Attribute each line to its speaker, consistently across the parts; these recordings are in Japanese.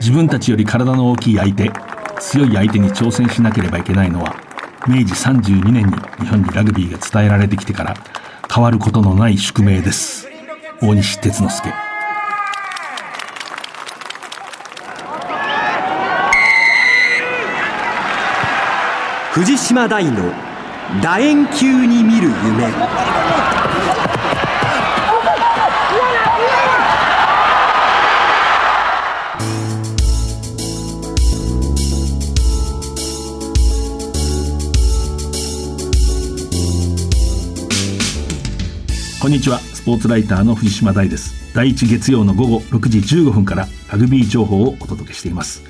Speaker 1: 自分たちより体の大きい相手強い相手に挑戦しなければいけないのは明治32年に日本にラグビーが伝えられてきてから変わることのない宿命です。大西哲之助。
Speaker 2: 藤島大の楕円球に見る夢。
Speaker 1: んにちは。スポーツライターの藤島大です。第1月曜の午後6時15分からラグビー情報をお届けしています。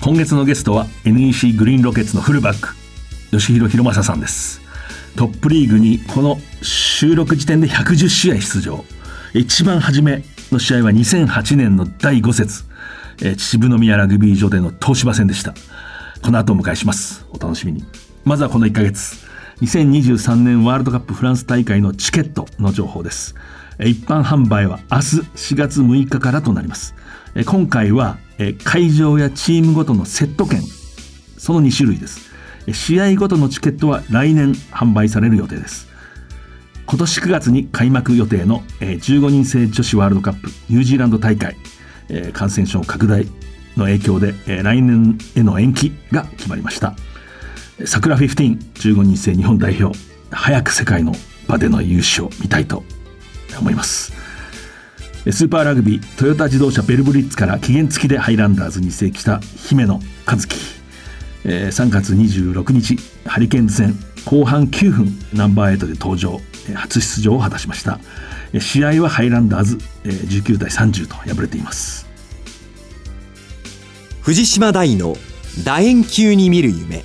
Speaker 1: 今月のゲストは NEC グリーンロケッツのフルバック吉弘博正さんです。トップリーグにこの収録時点で110試合出場。一番初めの試合は2008年の第5節。秩父宮ラグビー場での東芝戦でした。この後お迎えします。お楽しみに。まずはこの1ヶ月。2023年ワールドカップフランス大会のチケットの情報です。一般販売は明日4月6日からとなります。今回は会場やチームごとのセット券その2種類です。試合ごとのチケットは来年販売される予定です。今年9月に開幕予定の15人制女子ワールドカップニュージーランド大会感染症拡大の影響で来年への延期が決まりました。桜1515人制日本代表早く世界の場での優勝を見たいと思います。スーパーラグビートヨタ自動車ベルブリッツから期限付きでハイランダーズに移籍した姫野和樹。3月26日ハリケーンズ戦後半9分ナンバー8で登場。初出場を果たしました。試合はハイランダーズ19対30と敗れています。
Speaker 2: 藤島大の楕円球に見る夢。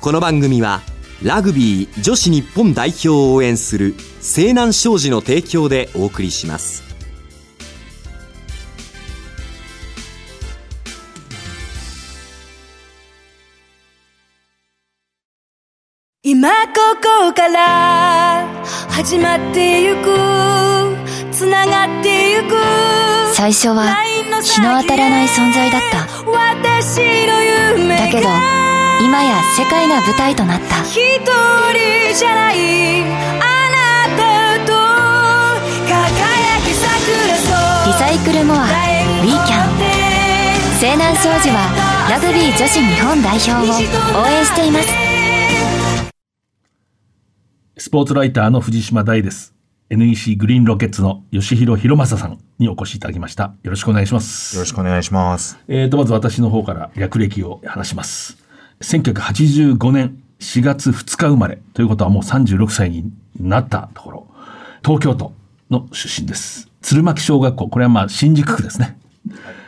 Speaker 2: この番組はラグビー女子日本代表を応援する西南商事の提供でお送りします。
Speaker 3: 今ここから始まってゆくつながってゆく
Speaker 4: 最初は日の当たらない存在だった。
Speaker 3: 私の夢
Speaker 4: だけど今や世界が舞台となった。
Speaker 3: 一人じゃないあなたと輝き桜
Speaker 4: リサイクルモアウィーキャン西南商事はラグビー女子日本代表を応援しています。
Speaker 1: スポーツライターの藤島大です。NEC グリーンロケッツの吉弘博正さんにお越しいただきました。よろしくお願いします。
Speaker 5: よろしくお願いします。
Speaker 1: えーとまず私の方から略歴を話します1985年4月2日生まれということはもう36歳になったところ東京都の出身です鶴巻小学校これはまあ新宿区ですね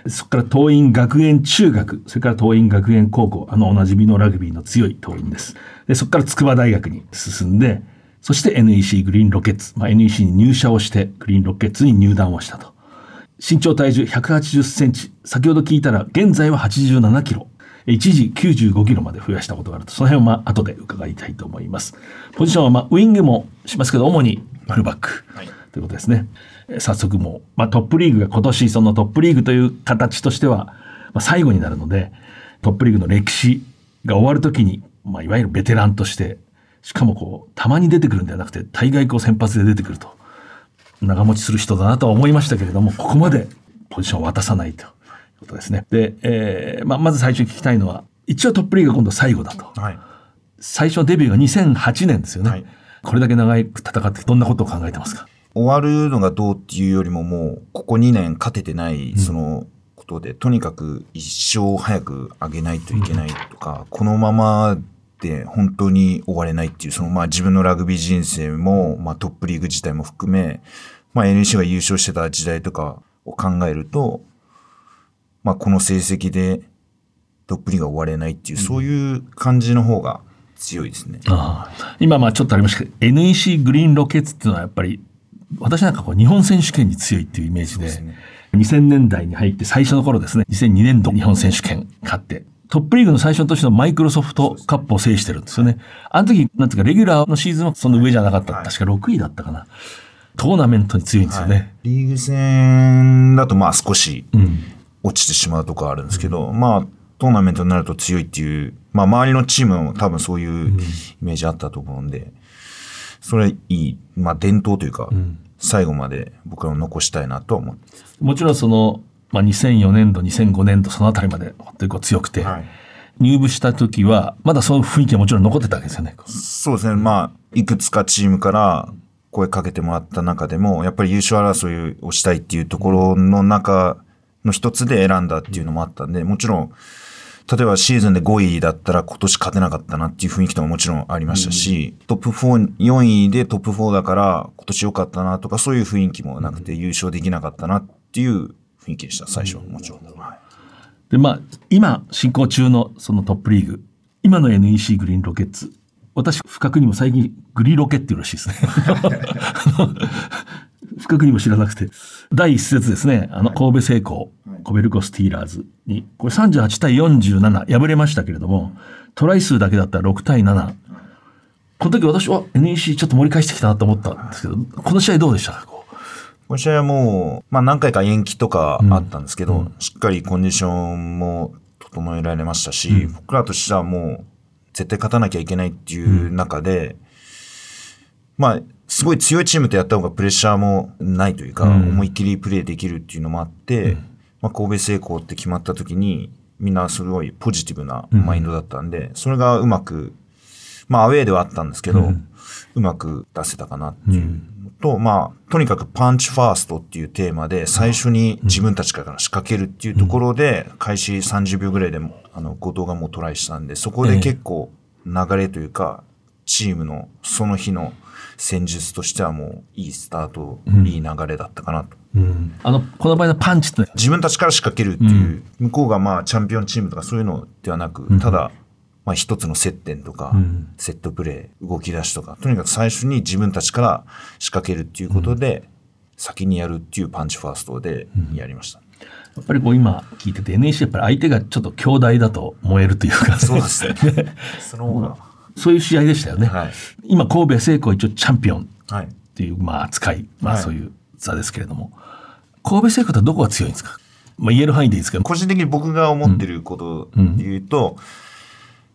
Speaker 1: そこから桐蔭学園中学、それから桐蔭学園高校、あのおなじみのラグビーの強い桐蔭です。でそこから筑波大学に進んで、そして NEC グリーンロケッツ、まあ、NEC に入社をしてグリーンロケッツに入団をしたと。身長体重180センチ、先ほど聞いたら現在は87キロ。一時95キロまで増やしたことがあると、その辺はまあ後で伺いたいと思います。ポジションはまあウィングもしますけど、主にフルバックということですね。早速もう、まあ、トップリーグが今年そのトップリーグという形としては、まあ、最後になるので、トップリーグの歴史が終わるときに、まあ、いわゆるベテランとして、しかもこう、たまに出てくるんではなくて、大概こう先発で出てくると、長持ちする人だなとは思いましたけれども、ここまでポジションを渡さないとことですね。で、えー、まあ、まず最初に聞きたいのは、一応トップリーグが今度最後だと。
Speaker 5: はい。
Speaker 1: 最初デビューが2008年ですよね。
Speaker 5: はい
Speaker 1: これだけ長く戦ってどんなことを考えてますか？
Speaker 5: 終わるのがどうっていうよりももう、ここ2年勝ててない、そのことで、とにかく一生早く上げないといけないとか、このままで本当に終われないっていう、そのまあ自分のラグビー人生も、まあトップリーグ自体も含め、まあ NEC が優勝してた時代とかを考えると、まあこの成績でトップリーグが終われないっていう、そういう感じの方が強いですね。
Speaker 1: ああ今まあちょっとありましたけど NEC グリーンロケッツっていうのはやっぱり私なんかこう日本選手権に強いっていうイメージで
Speaker 5: ですね
Speaker 1: 2000年代に入って最初の頃ですね2002年度日本選手権勝ってトップリーグの最初の年のマイクロソフトカップを制してるんですよね。あの時、なんていうか、レギュラーのシーズンはその上じゃなかった。
Speaker 5: はい
Speaker 1: 確か6位だったかな。トーナメントに強いんですよね。
Speaker 5: リーグ戦だとまあ少し
Speaker 1: うん。
Speaker 5: 落ちてしまうとこあるんですけど、まあ、トーナメントになると強いっていう、まあ、周りのチームも多分そういうイメージあったと思うんで、それはいい、まあ、伝統というか、最後まで僕らも残したいなとは思って。
Speaker 1: もちろんその、まあ、2004年度、2005年度、そのあたりまで本当にこう強くて、
Speaker 5: はい
Speaker 1: 入部した時は、まだその雰囲気はもちろん残ってたわけですよね。
Speaker 5: そうですね。まあ、いくつかチームから声かけてもらった中でも、やっぱり優勝争いをしたいっていうところの中の一つで選んだっていうのもあったんで、もちろん、例えばシーズンで5位だったら今年勝てなかったなっていう雰囲気とかももちろんありましたし、トップ4、4位でトップ4だから今年良かったなとかそういう雰囲気もなくて優勝できなかったなっていう雰囲気でした、最初はもちろん。はい。
Speaker 1: で、まあ、今、進行中のそのトップリーグ、今の NEC グリーンロケッツ、私、不覚にも最近グリロケっていうらしいですね。不覚にも知らなくて。第一節ですね、あの、神戸製鋼、コベルコスティーラーズに、これ38対47、敗れましたけれども、トライ数だけだったら6対7。この時私は NEC ちょっと盛り返してきたなと思ったんですけど、この試合どうでしたかこ
Speaker 5: の試合はもう、まあ何回か延期とかあったんですけど、しっかりコンディションも整えられましたし、僕らとしてはもう絶対勝たなきゃいけないっていう中で、まあ、すごい強いチームとやった方がプレッシャーもないというか、思いっきりプレーできるっていうのもあって、まあ神戸成功って決まった時に、みんなすごいポジティブなマインドだったんで、それがうまく、まあアウェーではあったんですけど、うまく出せたかなっていうのと、まあ、とにかくパンチファーストっていうテーマで、最初に自分たちから仕掛けるっていうところで、開始30秒ぐらいでも、あの、後藤がもうトライしたんで、そこで結構流れというか、チームのその日の戦術としてはもういいスタート、いい流れだったかなと。
Speaker 1: あの、この場合のパンチって、
Speaker 5: 自分たちから仕掛けるっていう、向こうがまあチャンピオンチームとかそういうのではなく、ただ、まあ一つの接点とか、セットプレー、動き出しとか、とにかく最初に自分たちから仕掛けるっていうことで、先にやるっていうパンチファーストでやりました。
Speaker 1: やっぱりこう今聞いてて NEC やっぱり相手がちょっと強大だと燃えるというか、
Speaker 5: そうですね。その方が。
Speaker 1: そういう試合でしたよね。
Speaker 5: はい。
Speaker 1: 今神戸聖光一応チャンピオン。
Speaker 5: はい。
Speaker 1: っていうまあ扱い、まあ
Speaker 5: はい。
Speaker 1: そういう座ですけれども、神戸聖光ってどこが強いんですか？まあ言える範囲でいいですけど。
Speaker 5: 個人的に僕が思ってることで言うと、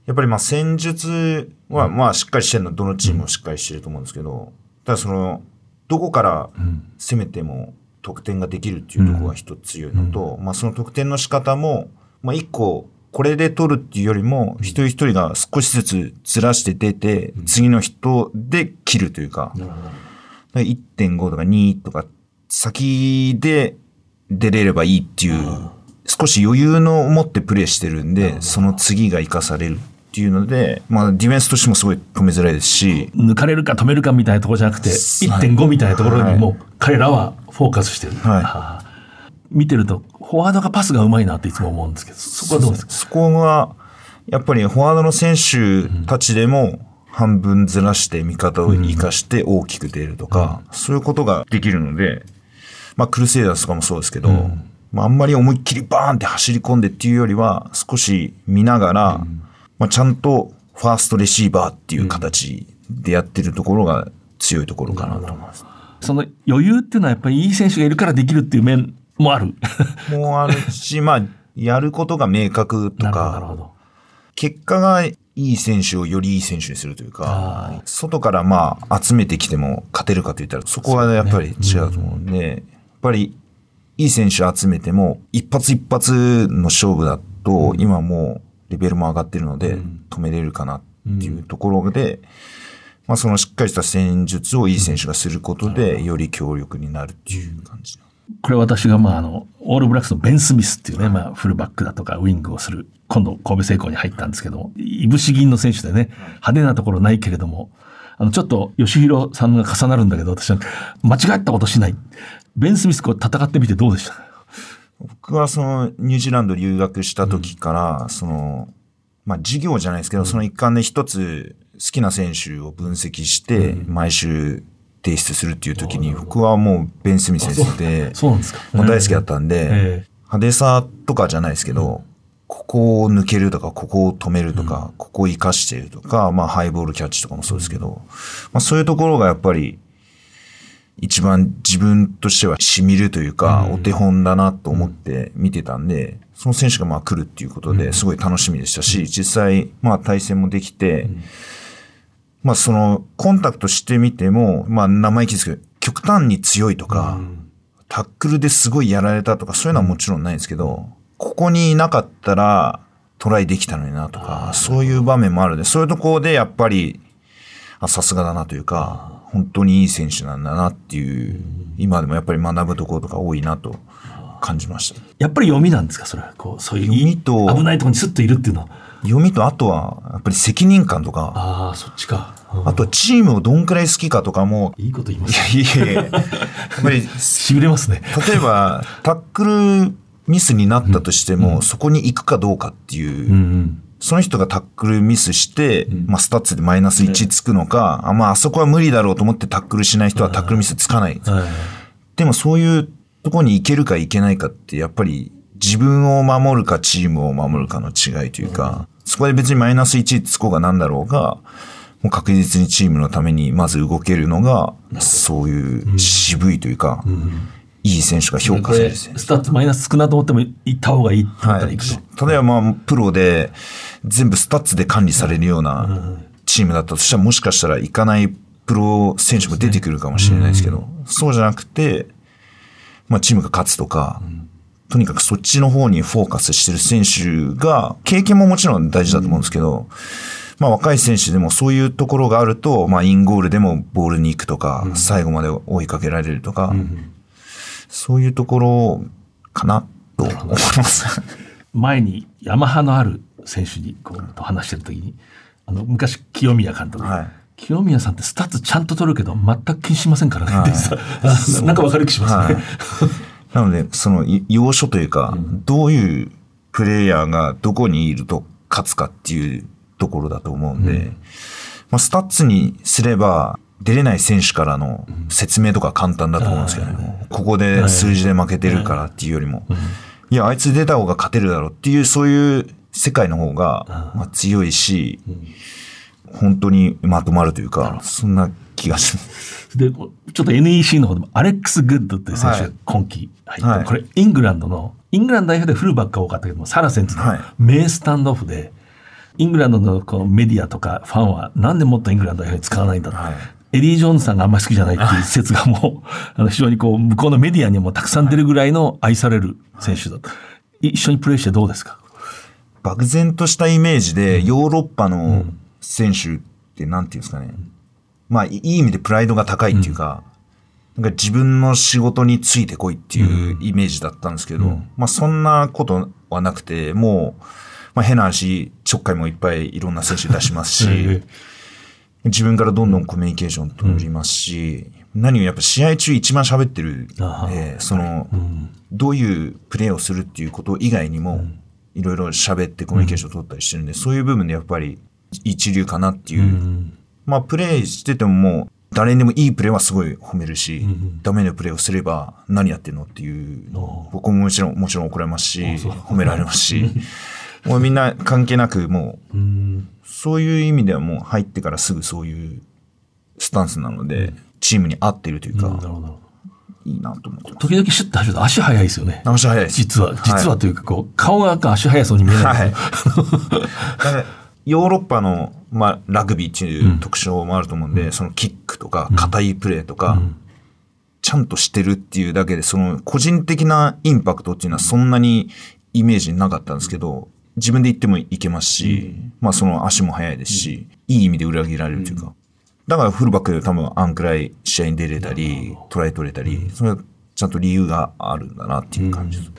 Speaker 5: やっぱりまあ戦術はまあしっかりしてるのはどのチームもしっかりしてると思うんですけど、ただその、どこから攻めても得点ができるっていうところが一つ強いのと、まあその得点の仕方も、まあ一個、これで取るっていうよりも、一人一人が少しずつずらして出て、次の人で切るというか、1.5とか2とか、先で出れればいいっていう、少し余裕の持ってプレーしてるんで、その次が活かされるっていうので、まあディフェンスとしてもすごい止めづらいですし、
Speaker 1: 抜かれるか止めるかみたいなところじゃなくて、1.5みたいなところにもう彼らはフォーカスしてる。
Speaker 5: はい
Speaker 1: 見てると、フォワードがパスがうまいなっていつも思うんですけど、そこはどうですか？
Speaker 5: そこが、やっぱりフォワードの選手たちでも半分ずらして味方を生かして大きく出るとか、そういうことができるので、まあクルセイダーズとかもそうですけど、まああんまり思いっきりバーンって走り込んでっていうよりは少し見ながら、まあちゃんとファーストレシーバーっていう形でやってるところが強いところかなと思います。
Speaker 1: その余裕っていうのはやっぱりいい選手がいるからできるっていう面もある。
Speaker 5: もうあるし、まあやることが明確とか
Speaker 1: ほ、ど。
Speaker 5: 結果がいい選手をよりいい選手にするというか、外からまあ集めてきても勝てるかといったらそこはやっぱり違うと思うんで、やっぱりいい選手集めても一発一発の勝負だと今もうレベルも上がってるので止めれるかなっていうところで、まあそのしっかりした戦術をいい選手がすることでより強力になるっていう感じ。
Speaker 1: これ私がまああの、オールブラックスのベン・スミスっていうね、まあフルバックだとかウィングをする、今度神戸製鋼に入ったんですけども、いぶし銀の選手でね、派手なところないけれども、あの、ちょっと吉弘さんが重なるんだけど、私は間違ったことしない。ベン・スミスこう戦ってみてどうでした？
Speaker 5: 僕はそのニュージーランド留学した時から、その、まあ授業じゃないですけど、その一環で一つ好きな選手を分析して、毎週提出するっていう時に、僕はもうベン・スミス先生で、
Speaker 1: そう。なんですか。
Speaker 5: もう大好きだったんで、
Speaker 1: ええ。
Speaker 5: 派手さとかじゃないですけど、ここを抜けるとか、ここを止めるとか、ここを生かしているとか、まあハイボールキャッチとかもそうですけど、まあそういうところがやっぱり、一番自分としては染みるというか、お手本だなと思って見てたんで、その選手がまあ来るっていうことですごい楽しみでしたし、実際まあ対戦もできて、まあそのコンタクトしてみても、まあ生意気ですけど、極端に強いとか、タックルですごいやられたとか、そういうのはもちろんないんですけど、ここにいなかったらトライできたのになとか、そういう場面もあるんで、そういうところでやっぱり、あ、さすがだなというか、本当にいい選手なんだなっていう、今でもやっぱり学ぶところとか多いなと感じました。
Speaker 1: やっぱり読みなんですか？それは。こう、そういう。
Speaker 5: 読みと
Speaker 1: 危ないところにスッといるっていうのは。
Speaker 5: 読みとあとは、やっぱり責任感とか、
Speaker 1: ああ、そっちか。うん
Speaker 5: あとはチームをどんくらい好きかとかも、
Speaker 1: いいこと言います
Speaker 5: いやいやいややっぱり、
Speaker 1: 痺れますね。
Speaker 5: 例えば、タックルミスになったとしても、そこに行くかどうかっていう、
Speaker 1: うんうん。
Speaker 5: その人がタックルミスして、まあ、スタッツでマイナス1つくのか、あまあ、あそこは無理だろうと思ってタックルしない人はタックルミスつかない。
Speaker 1: はい。
Speaker 5: でもそういうところに行けるか行けないかって、やっぱり自分を守るかチームを守るかの違いというか、そこで別にマイナス1つこうが何だろうが、もう確実にチームのためにまず動けるのが、そういう渋いというか、いい選手が評価される
Speaker 1: スタッツマイナスつくなと思っても行った方がいいって思ったら行くと。
Speaker 5: 例えばまあ、プロで全部スタッツで管理されるようなチームだったとしたら、もしかしたら行かないプロ選手も出てくるかもしれないですけど、そうじゃなくて、まあチームが勝つとか、とにかくそっちの方にフォーカスしてる選手が、経験ももちろん大事だと思うんですけど、まあ若い選手でもそういうところがあると、まあインゴールでもボールに行くとか、最後まで追いかけられるとか、そういうところかなと思います。
Speaker 1: 前にヤマハのある選手にこうと話してる時にあの昔清宮監督、
Speaker 5: はい。
Speaker 1: 清宮さんってスタッツちゃんと取るけど全く気にしませんからね、
Speaker 5: はい。
Speaker 1: なんか分かる気しますね、
Speaker 5: はい。なので、そのい要所というか、どういうプレイヤーがどこにいると勝つかっていうところだと思うんで、まあ、スタッツにすれば、出れない選手からの説明とか簡単だと思うんですけどね。ここで数字で負けてるからっていうよりも、いや、あいつ出た方が勝てるだろうっていう、そういう世界の方が、まあ、強いし、本当にまとまるというか、そんな気がします。
Speaker 1: でちょっと NEC の方でもアレックス・グッドっていう選手が今季入って、
Speaker 5: はい。
Speaker 1: これイングランドのイングランド代表でフルバックが多かったけどもサラセンズの
Speaker 5: はい。
Speaker 1: 名スタンドオフで、イングランドのこうメディアとかファンはなんでもっとイングランド代表に使わないんだと、
Speaker 5: はい。
Speaker 1: エディ・ジョーンズさんがあんまり好きじゃないっていう説がもう あの非常にこう向こうのメディアにもたくさん出るぐらいの愛される選手だと、一緒にプレーしてどうですか？
Speaker 5: 漠然としたイメージで、ヨーロッパの選手ってなんていうんですかね。まあ、いい意味でプライドが高いっていうか、なんか自分の仕事についてこいっていうイメージだったんですけど、まあそんなことはなくて、もう、まあ変な話、ちょっかいもいっぱいいろんな選手出しますし、
Speaker 1: え
Speaker 5: 自分からどんどんコミュニケーション取りますし、何よりやっぱ試合中一番喋ってる
Speaker 1: あ、
Speaker 5: えーその、どういうプレーをするっていうこと以外にも、いろいろ喋ってコミュニケーション取ったりしてるんで、そういう部分でやっぱり一流かなっていう。まあプレーしててももう、誰にでもいいプレーはすごい褒めるし、ダメなプレーをすれば何やってんのっていう、僕ももちろん、もちろん怒られますし、褒められますし、もうみんな関係なくもう、そういう意味ではもう入ってからすぐそういうスタンスなので、チームに合ってるというか、いいなと思ってます。
Speaker 1: 時々シュッと走ると足速いですよね。
Speaker 5: 足早いです。
Speaker 1: 実は実はというかこう、顔が足速そうに見えない、
Speaker 5: はい。ヨーロッパの、まあ、ラグビーっていう特徴もあると思うんで、そのキックとか、硬いプレーとか、ちゃんとしてるっていうだけで、その個人的なインパクトっていうのはそん。なにイメージなかったんですけど、自分で言ってもいけますし、まあその足も速いですし、いい意味で裏切られるというか。だからフルバックで多分あんくらい試合に出れたり、トライ取れたり、それはちゃんと理由があるんだなっていう感じです。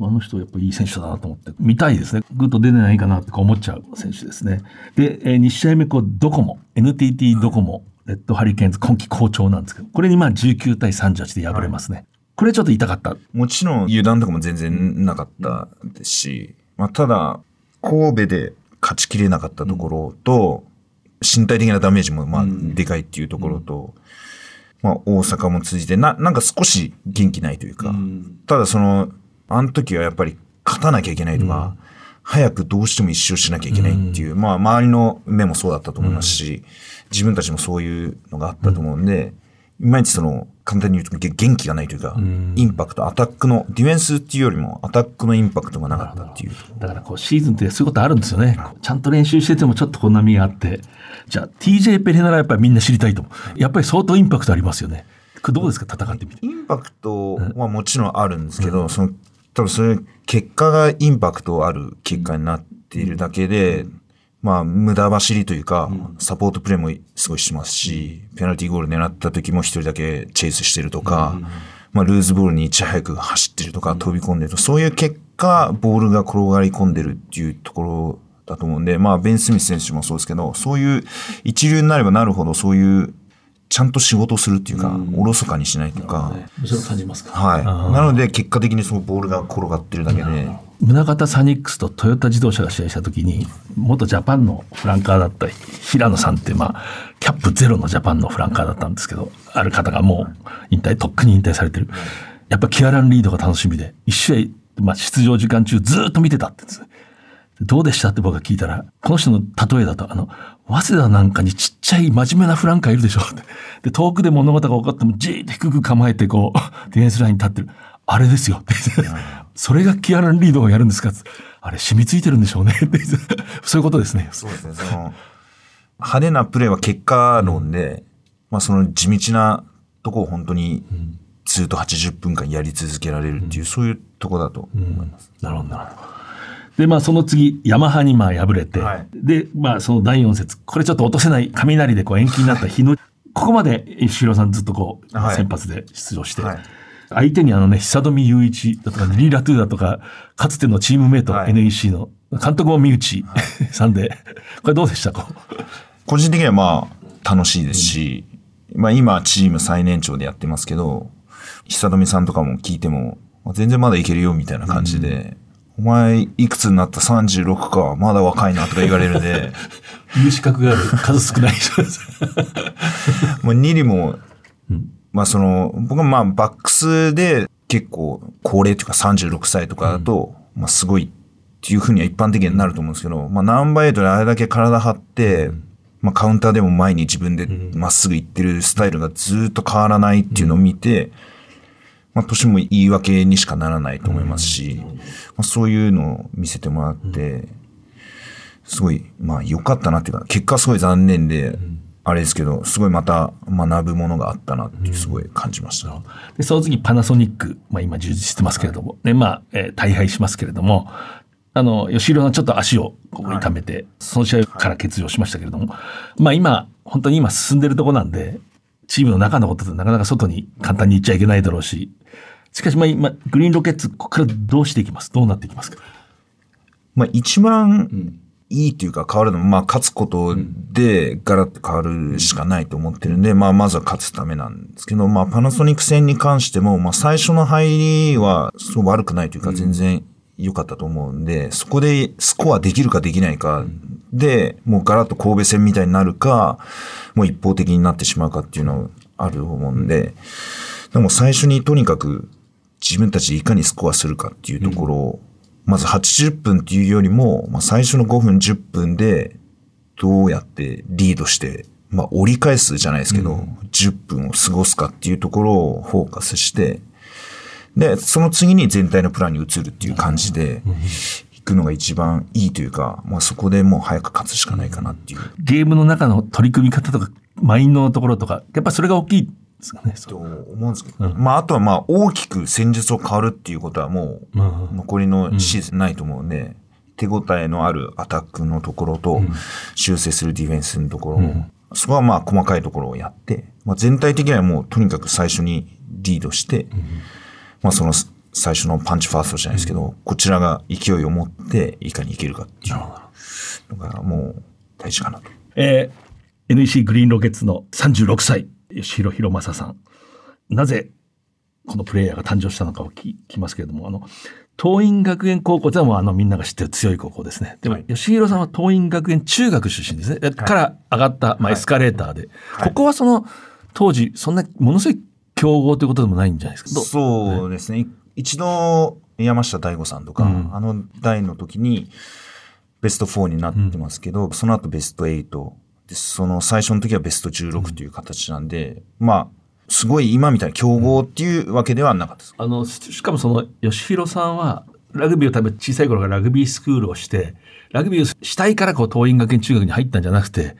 Speaker 1: あの人やっぱいい選手だなと思って見たいですね。ぐっと出てないかなって思っちゃう選手ですね。で、えー、2試合目こうドコモ NTT ドコモ、レッドハリケーンズ今季好調なんですけどこれにまあ19対38で敗れますね。これちょっと痛かった。
Speaker 5: もちろん油断とかも全然なかったですし、まあ、ただ、神戸で勝ちきれなかったところと、身体的なダメージもまあでかいっていうところと、まあ大阪も通じてな、なんか少し元気ないというか、ただその、あの時はやっぱり勝たなきゃいけないとか、早くどうしても一勝しなきゃいけないっていう、まあ周りの目もそうだったと思いますし、自分たちもそういうのがあったと思うんで、いまいちその、簡単に言うとげ元気がないというか、インパクト、アタックの、ディフェンスっていうよりもアタックのインパクトがなかったっていう。
Speaker 1: だからこうシーズンってそういうことあるんですよね。ちゃんと練習しててもちょっとこんな身があって。じゃあ TJ ペレならやっぱりみんな知りたいと思う。やっぱり相当インパクトありますよね。どうですか戦ってみて。
Speaker 5: インパクトはもちろんあるんですけど、その、多分それ、結果がインパクトある結果になっているだけで、まあ、無駄走りというか、サポートプレーもすごいしますし、ペナルティーゴール狙った時も一人だけチェイスしてるとか、まあ、ルーズボールにいち早く走ってるとか、飛び込んでるとか、そういう結果、ボールが転がり込んでるっていうところだと思うんで、まあ、ベン・スミス選手もそうですけど、そういう一流になればなるほど、そういう、ちゃんと仕事をするっていうか、おろそかにしないとか、
Speaker 1: それを感じますか。
Speaker 5: はい。なので、結果的にそのボールが転がってるだけで、
Speaker 1: 宗像サニックスとトヨタ自動車が試合した時に元ジャパンのフランカーだった平野さんってまあキャップゼロのジャパンのフランカーだったんですけどある方がもう引退とっくに引退されてるやっぱキアラン・リードが楽しみで一試合、まあ、出場時間中ずっと見てたってどうでしたって僕が聞いたら、この人の例えだと、あの、早稲田なんかにちっちゃい真面目なフランカーいるでしょって。で、遠くで物事が分かってもじーっと低く構えてこう、ディフェンスラインに立ってる。あれですよ。ってそれがキアラン・リードがやるんですか？あれ染みついてるんでしょうね。そういうことですね。
Speaker 5: そうですね。その、派手なプレーは結果論で、まあその地道なとこを本当にずっと80分間やり続けられるっていう、そういうとこだと思います。
Speaker 1: なるほど、なるほど。で、まあ、その次、ヤマハにまあ敗れて、
Speaker 5: はい
Speaker 1: で、まあ、その第4節、これちょっと落とせない雷でこう延期になった日の、ここまで石弘さんずっとこう、
Speaker 5: はい
Speaker 1: 先発で出場して、
Speaker 5: はい
Speaker 1: 相手にあのね、久富雄一だとか、リー・ラトゥーだとか、かつてのチームメイト、
Speaker 5: はい。
Speaker 1: NEC の、監督も身内さんで、これどうでした？か
Speaker 5: 個人的にはまあ楽しいですし、まあ今チーム最年長でやってますけど、久富さんとかも聞いても、まあ全然まだいけるよみたいな感じで、お前いくつになった ?36 か、まだ若いなとか言われるんで、
Speaker 1: 言う資格がある数少ない人です。
Speaker 5: もうニリも、まあその、僕はまあバックスで結構高齢というか36歳とかだと、まあすごいっていうふうには一般的になると思うんですけど、まあナンバーエイトであれだけ体張って、まあカウンターでも前に自分でまっすぐ行ってるスタイルがずっと変わらないっていうのを見て、まあ年も言い訳にしかならないと思いますし、まあそういうのを見せてもらって、すごい、まあ良かったなっていうか、結果はすごい残念で、あれですけど、すごいまた学ぶものがあったなっていうすごい感じました。
Speaker 1: で、その次パナソニック、まあ今充実してますけれども、で、まあ、えー大敗しますけれども、あの、吉弘さんちょっと足を痛めて、その試合から欠場しましたけれども、まあ今、本当に今進んでるとこなんで、チームの中のことでなかなか外に簡単に言っちゃいけないだろうし、しかしまあ今、グリーンロケッツ、ここからどうしていきます？どうなっていきますか？
Speaker 5: まあ一番いいというか変わるのも、まあ勝つことでガラッと変わるしかないと思ってるんで、まあまずは勝つためなんですけど、まあパナソニック戦に関しても、まあ最初の入りはそう悪くないというか全然良かったと思うんで、そこでスコアできるかできないかで、もうガラッと神戸戦みたいになるか、もう一方的になってしまうかっていうのあると思うんで、でも最初にとにかく自分たちでいかにスコアするかっていうところを、まず80分っていうよりも、まあ、最初の5分、10分でどうやってリードして、まあ、折り返すじゃないですけど、10分を過ごすかっていうところをフォーカスして、で、その次に全体のプランに移るっていう感じで、行くのが一番いいというか、まあ、そこでもう早く勝つしかないかなっていう。
Speaker 1: ゲームの中の取り組み方とか、マインドのところとか、やっぱそれが大きいですかね。
Speaker 5: と思うんですけど、まあ、あとはまあ、大きく戦術を変わるっていうことはもう、残りのシーズンないと思うんで、手応えのあるアタックのところと、修正するディフェンスのところを、そこはまあ、細かいところをやって、まあ、全体的にはもう、とにかく最初にリードして、まあ、その、最初のパンチファーストじゃないですけど、こちらが勢いを持って、いかにいけるかっていうのが、もう、大事かなと。
Speaker 1: えー NEC グリーンロケッツの36歳、吉弘博正さん。なぜ、このプレイヤーが誕生したのかを聞きますけれども、あの、東院学園高校ってのはあのみんなが知ってる強い高校ですね。でも、
Speaker 5: はい
Speaker 1: 吉弘さんは東院学園中学出身ですね。から上がった、まあ、エスカレーターで、
Speaker 5: はい
Speaker 1: ここはその、当時、そんな、ものすごい強豪ということでもないんじゃないですか？ど
Speaker 5: そうですね。い一度、山下大吾さんとか、
Speaker 1: うん
Speaker 5: あの代の時に、ベスト4になってますけど、その後ベスト8。で、その最初の時はベスト16という形なんで、まあ、すごい今みたいな強豪っていうわけではなかったです。
Speaker 1: あの、ししかもその、吉弘さんは、ラグビーを多分小さい頃からラグビースクールをして、ラグビーをしたいからこう、桐蔭学園中学に入ったんじゃなくて、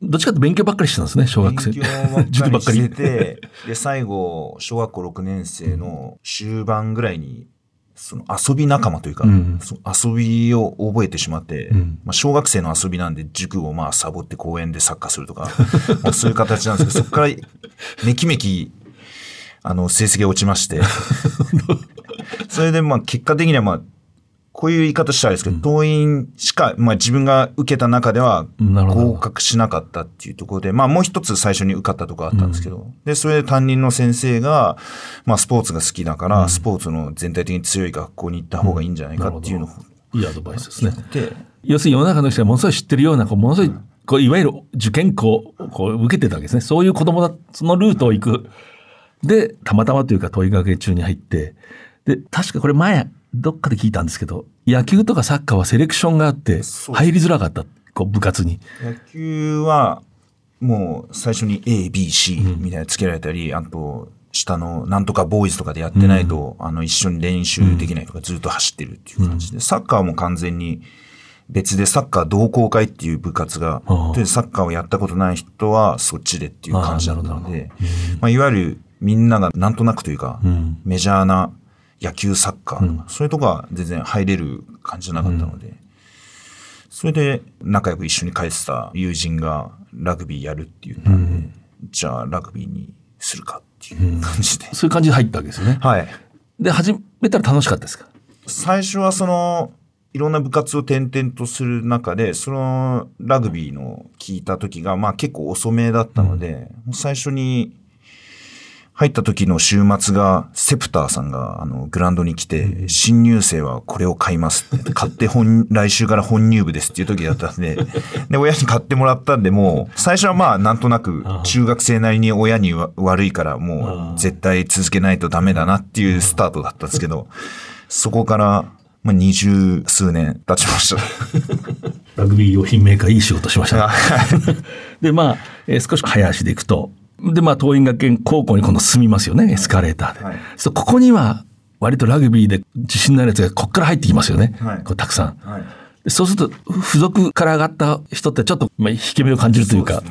Speaker 1: どっちかというと勉強ばっかりしてたんですね、小学生。
Speaker 5: 勉強 ばっ
Speaker 1: かり
Speaker 5: して。て、で、最後、小学校6年生の終盤ぐらいに、その遊び仲間というか、
Speaker 1: うん。
Speaker 5: 遊びを覚えてしまって、
Speaker 1: ん。
Speaker 5: まあ、小学生の遊びなんで塾をまあサボって公園でサッカーするとか、まあそういう形なんですけど、そこからめきめき、あの、成績が落ちまして、それでまあ結果的にはまあ、こういう言い方したらですけど、党員しか、まあ自分が受けた中では合格しなかったっていうところで、まあもう一つ最初に受かったところあったんですけど、で、それで担任の先生が、まあスポーツが好きだから、スポーツの全体的に強い学校に行った方がいいんじゃないかっていうのを
Speaker 1: いいアドバイスですね。要するに世の中の人がものすごい知ってるような、こうものすごい、こういわゆる受験校をこう受けてたわけですね。そういう子供だ、そのルートを行く。で、たまたまというか、問い学園中に入って、で、確かこれ前、どっかで聞いたんですけど、野球とかサッカーはセレクションがあって、入りづらかった、こう部活に。
Speaker 5: 野球は、もう最初に A、B、C みたいなのつけられたり、あと、下のなんとかボーイズとかでやってないと、あの、一緒に練習できないとかずっと走ってるっていう感じで、サッカーも完全に別でサッカー同好会っていう部活が
Speaker 1: ああ、
Speaker 5: で、サッカーをやったことない人はそっちでっていう感じだった
Speaker 1: ああな
Speaker 5: ので、まあ、いわゆるみんながなんとなくというか、
Speaker 1: ん。
Speaker 5: メジャーな野球サッカー。とか、そういうとこは全然入れる感じじゃなかったので、それで仲良く一緒に帰ってた友人がラグビーやるって言ったん。で、じゃあラグビーにするかっていう感じで。
Speaker 1: そういう感じで入ったわけですよね。
Speaker 5: はい。
Speaker 1: で、始めたら楽しかったですか？
Speaker 5: 最初はその、いろんな部活を転々とする中で、そのラグビーの聞いた時が、まあ結構遅めだったので、もう最初に入った時の週末が、セプターさんがあのグラウンドに来て、新入生はこれを買いますって、買って本、来週から本入部ですっていう時だったんで、で、親に買ってもらったんで、もう、最初はまあなんとなく中学生なりに親にわ悪いから、もう絶対続けないとダメだなっていうスタートだったんですけど、そこから、まあ、二十数年経ちました。
Speaker 1: ラグビー用品メーカーいい仕事しましたね。で、まあ、えー少し早足で行くと、で、まあ、桐蔭学園高校に今度進みますよね、エスカレーターで。
Speaker 5: はい
Speaker 1: そうここには、割とラグビーで自信のあるやつがここから入ってきますよね。
Speaker 5: はい
Speaker 1: こうたくさん。
Speaker 5: はい
Speaker 1: でそうすると、付属から上がった人ってちょっと、まあ、引け目を感じるというか、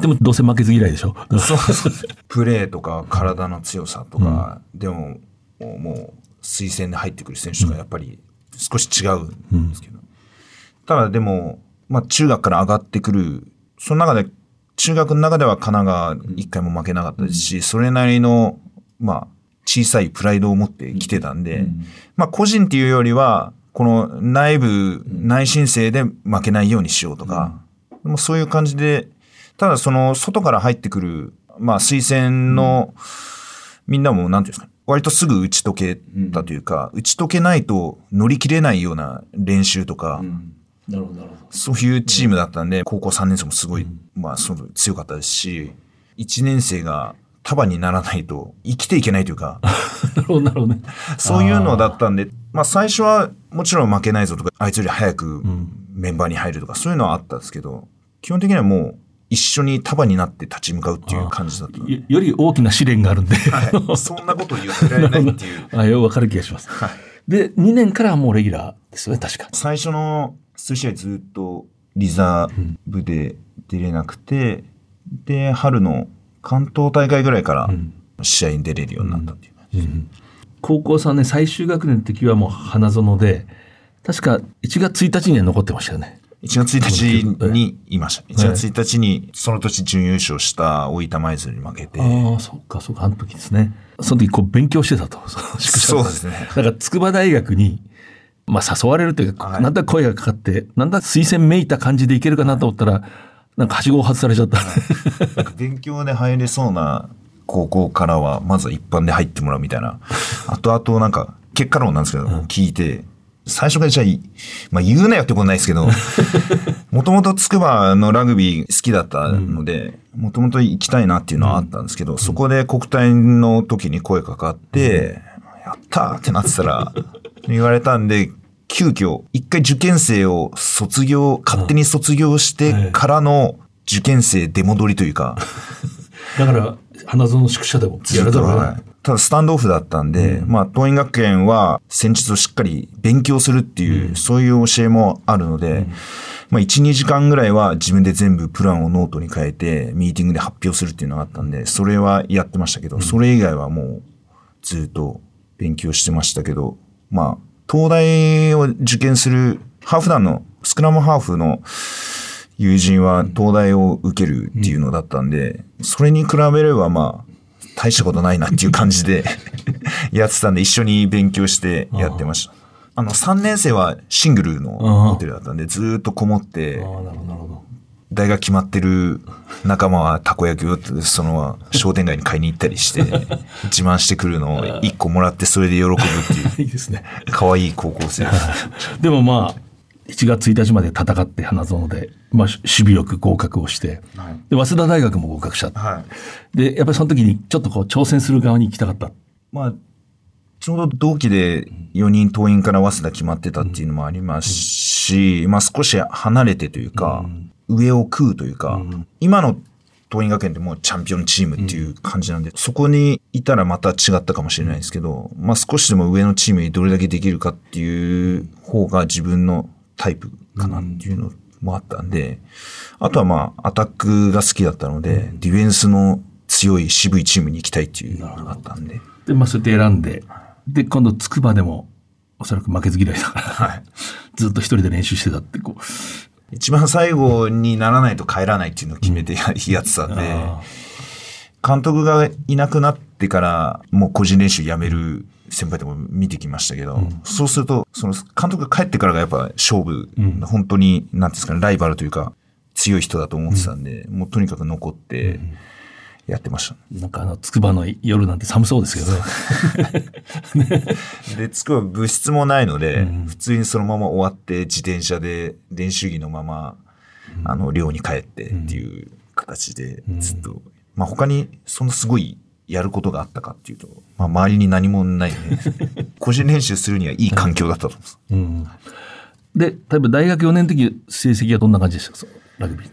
Speaker 5: で
Speaker 1: もどうせ負けず嫌いでしょ？
Speaker 5: そうそう プレーとか体の強さとか、でも、もう推薦で入ってくる選手とかやっぱり少し違うんですけど。ただでも、まあ中学から上がってくる、その中で、中学の中では神奈川一回も負けなかったですし、それなりの、まあ、小さいプライドを持ってきてたんで、まあ個人っていうよりは、この内部、内申請で負けないようにしようとか、もうそういう感じで、ただその外から入ってくる、まあ推薦のみんなもなんていうんですか、割とすぐ打ち解けたというか、打ち解けないと乗り切れないような練習とか、
Speaker 1: なるほど、なるほど。
Speaker 5: そういうチームだったんで、高校3年生もすごい、まあその強かったですし、1年生が束にならないと生きていけないというか、
Speaker 1: なるほど、なるほどね。
Speaker 5: そういうのだったんで、まあ最初はもちろん負けないぞとか、あいつより早くメンバーに入るとか、そういうのはあったんですけど、基本的にはもう一緒に束になって立ち向かうっていう感じだった。
Speaker 1: よより大きな試練があるんで。
Speaker 5: はい、そんなこと言ってられないっていう。
Speaker 1: あ、よくわかる気がします。で、2年からはもうレギュラーですよね、確か。
Speaker 5: 最初の数試合ずっとリザーブで出れなくて、で、春の関東大会ぐらいから試合に出れるようになったっていう感じです。
Speaker 1: 高校3年最終学年の時はもう花園で、確か1月1日には残ってましたよね。
Speaker 5: 1月1日にいました。1月1日にその年準優勝した大分舞鶴に負けて、
Speaker 1: ああ、そっか、そっか、あの時ですね。その時こう勉強してたと。
Speaker 5: そうですね
Speaker 1: だから筑波大学に、まあ誘われるというか、
Speaker 5: はい。
Speaker 1: なんだ声がかかって、なんだ推薦めいた感じでいけるかなと思ったら、なんかはしごを外されちゃった。
Speaker 5: なんか勉強で入れそうな高校からは、まずは一般で入ってもらうみたいな。後々なんか、結果論なんですけど、聞いて、最初からじゃあまあ言うなよってことないですけど、もともと筑波のラグビー好きだったので、もともと行きたいなっていうのはあったんですけど、そこで国体の時に声かかって、やったーってなってたら、言われたんで、急遽、一回受験生を卒業、勝手に卒業してからの受験生出戻りというか、
Speaker 1: だから、花園宿舎でもやるだろうね。
Speaker 5: はいただスタンドオフだったんで、まあ、桐蔭学園は戦術をしっかり勉強するっていう、そういう教えもあるので、まあ、1、2時間ぐらいは自分で全部プランをノートに書いて、ミーティングで発表するっていうのがあったんで、それはやってましたけど、それ以外はもうずっと勉強してましたけど、まあ、東大を受験するハーフ団の、スクラムハーフの友人は東大を受けるっていうのだったんで、それに比べればまあ、大したことないなっていう感じで やってたんで、一緒に勉強してやってました。あの、3年生はシングルのホテルだったんで、ずーっとこもって、大学決まってる仲間はたこ焼きをその商店街に買いに行ったりして、自慢してくるのを1個もらってそれで喜ぶっていう、
Speaker 1: いいですね。
Speaker 5: 可愛い高校生。
Speaker 1: でもまあ、1月1日まで戦って花園で、まあ、守備よく合格をして、
Speaker 5: はい
Speaker 1: で、早稲田大学も合格した。
Speaker 5: はい。
Speaker 1: で、やっぱりその時にちょっとこう挑戦する側に行きたかった。
Speaker 5: まあ、ちょうど同期で4人党員から早稲田決まってたっていうのもありますし、まあ少し離れてというか、上を食うというか、今の党員学園ってもうチャンピオンチームっていう感じなんで、そこにいたらまた違ったかもしれないですけど、まあ少しでも上のチームにどれだけできるかっていう方が自分のタイプかなっていうのもあったんで、あとはまあアタックが好きだったので、ディフェンスの強い渋いチームに行きたいっていうのがあったんで、
Speaker 1: で、まあそうやって選んで、で、今度筑波でも、おそらく負けず嫌いだから、ずっと一人で練習してたって、こう。
Speaker 5: 一番最後にならないと帰らないっていうのを決めてややってたんで、
Speaker 1: あ
Speaker 5: 監督がいなくなってから、もう個人練習やめる先輩とか見てきましたけど、そうすると、その監督が帰ってからがやっぱ勝負、本当に、なんですかね、ライバルというか、強い人だと思ってたんで、もうとにかく残ってやってました。
Speaker 1: なんかあの、筑波の夜なんて寒そうですけどね。
Speaker 5: で、つくば部室もないので、普通にそのまま終わって自転車で練習着のまま、あの、寮に帰ってっていう形でずっと、まあ他にそんなすごいやることがあったかっていうと、まあ周りに何もないね。個人練習するにはいい環境だったと思います。
Speaker 1: うん。で、例えば大学4年の時、成績はどんな感じでした？かラグビー。